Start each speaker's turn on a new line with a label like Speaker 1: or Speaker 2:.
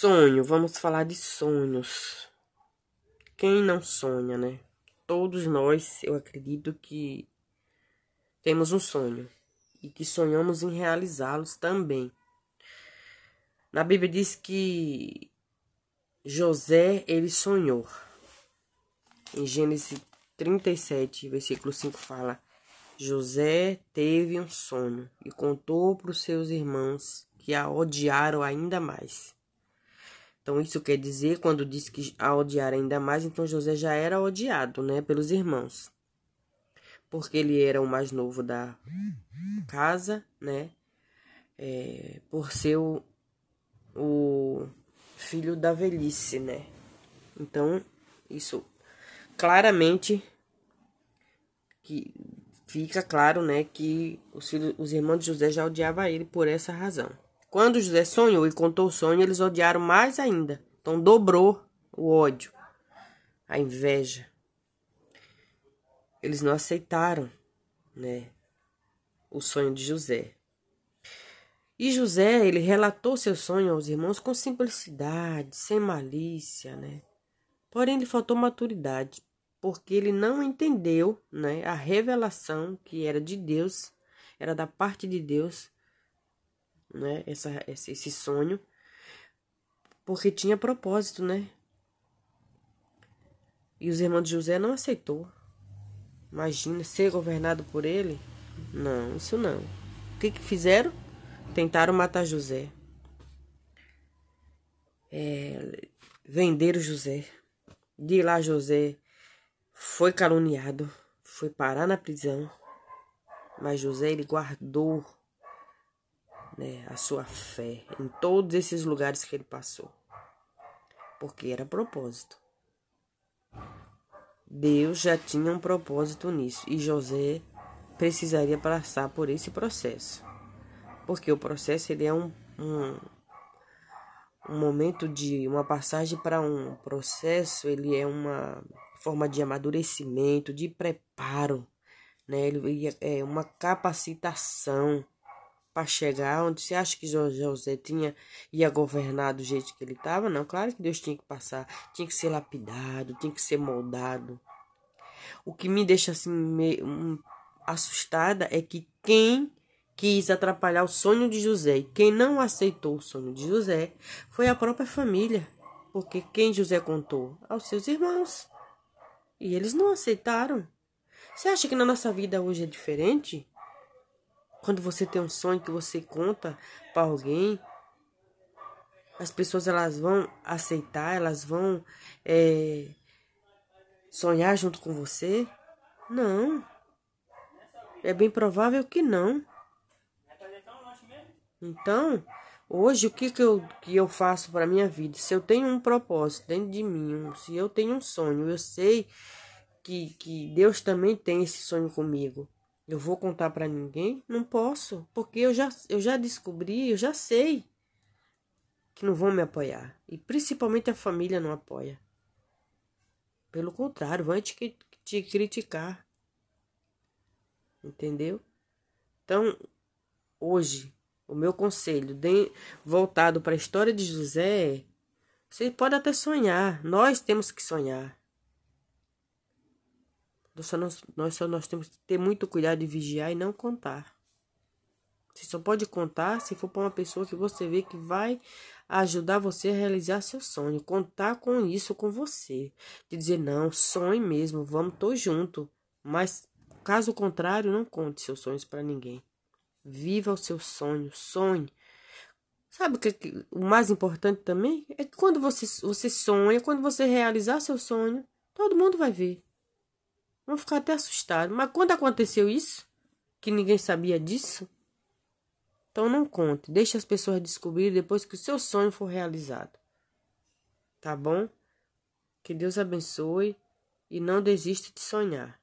Speaker 1: Sonho, vamos falar de sonhos. Quem não sonha, né? Todos nós, eu acredito que temos um sonho e que sonhamos em realizá-los também. Na Bíblia diz que José, ele sonhou. Em Gênesis 37, versículo 5 fala: José teve um sonho e contou para os seus irmãos que a odiaram ainda mais. Então isso quer dizer, quando diz que a odiar ainda mais, então José já era odiado, né, pelos irmãos. Porque ele era o mais novo da casa, né, é, por ser o, o filho da velhice, né. Então, isso claramente que fica claro, né, que os, filhos, os irmãos de José já odiavam ele por essa razão. Quando José sonhou e contou o sonho, eles odiaram mais ainda. Então dobrou o ódio, a inveja. Eles não aceitaram, né, o sonho de José. E José, ele relatou seu sonho aos irmãos com simplicidade, sem malícia, né? Porém, lhe faltou maturidade, porque ele não entendeu, né, a revelação que era de Deus, era da parte de Deus né, essa, esse sonho, porque tinha propósito, né? E os irmãos de José não aceitou. Imagina ser governado por ele? Não, isso não. O que que fizeram? Tentaram matar José. É, venderam José. De lá José foi caluniado, foi parar na prisão. Mas José ele guardou né, a sua fé em todos esses lugares que ele passou. Porque era propósito. Deus já tinha um propósito nisso e José precisaria passar por esse processo. Porque o processo ele é um, um, um momento de uma passagem para um processo, ele é uma forma de amadurecimento, de preparo, né? Ele é uma capacitação para chegar onde você acha que José tinha ia governar do jeito que ele estava? Não, claro que Deus tinha que passar, tinha que ser lapidado, tinha que ser moldado. O que me deixa assim meio um, assustada é que quem quis atrapalhar o sonho de José e quem não aceitou o sonho de José foi a própria família, porque quem José contou aos seus irmãos e eles não aceitaram. Você acha que na nossa vida hoje é diferente? Quando você tem um sonho que você conta para alguém, as pessoas elas vão aceitar, elas vão é, sonhar junto com você? Não. É bem provável que não. Então, hoje o que, que, eu, que eu faço para minha vida? Se eu tenho um propósito dentro de mim, se eu tenho um sonho, eu sei que, que Deus também tem esse sonho comigo. Eu vou contar para ninguém? Não posso, porque eu já, eu já descobri, eu já sei que não vão me apoiar. E principalmente a família não apoia. Pelo contrário, vão te, te criticar. Entendeu? Então, hoje, o meu conselho de, voltado para a história de José é: você pode até sonhar, nós temos que sonhar. Nós só, nós, nós só nós temos que ter muito cuidado de vigiar e não contar. Você só pode contar se for para uma pessoa que você vê que vai ajudar você a realizar seu sonho. Contar com isso com você. De dizer, não, sonhe mesmo, vamos, tô junto. Mas, caso contrário, não conte seus sonhos para ninguém. Viva o seu sonho, sonhe. Sabe o que o mais importante também? É que quando você, você sonha, quando você realizar seu sonho, todo mundo vai ver. Vão ficar até assustados. Mas quando aconteceu isso, que ninguém sabia disso, então não conte. Deixe as pessoas descobrirem depois que o seu sonho for realizado. Tá bom? Que Deus abençoe e não desista de sonhar.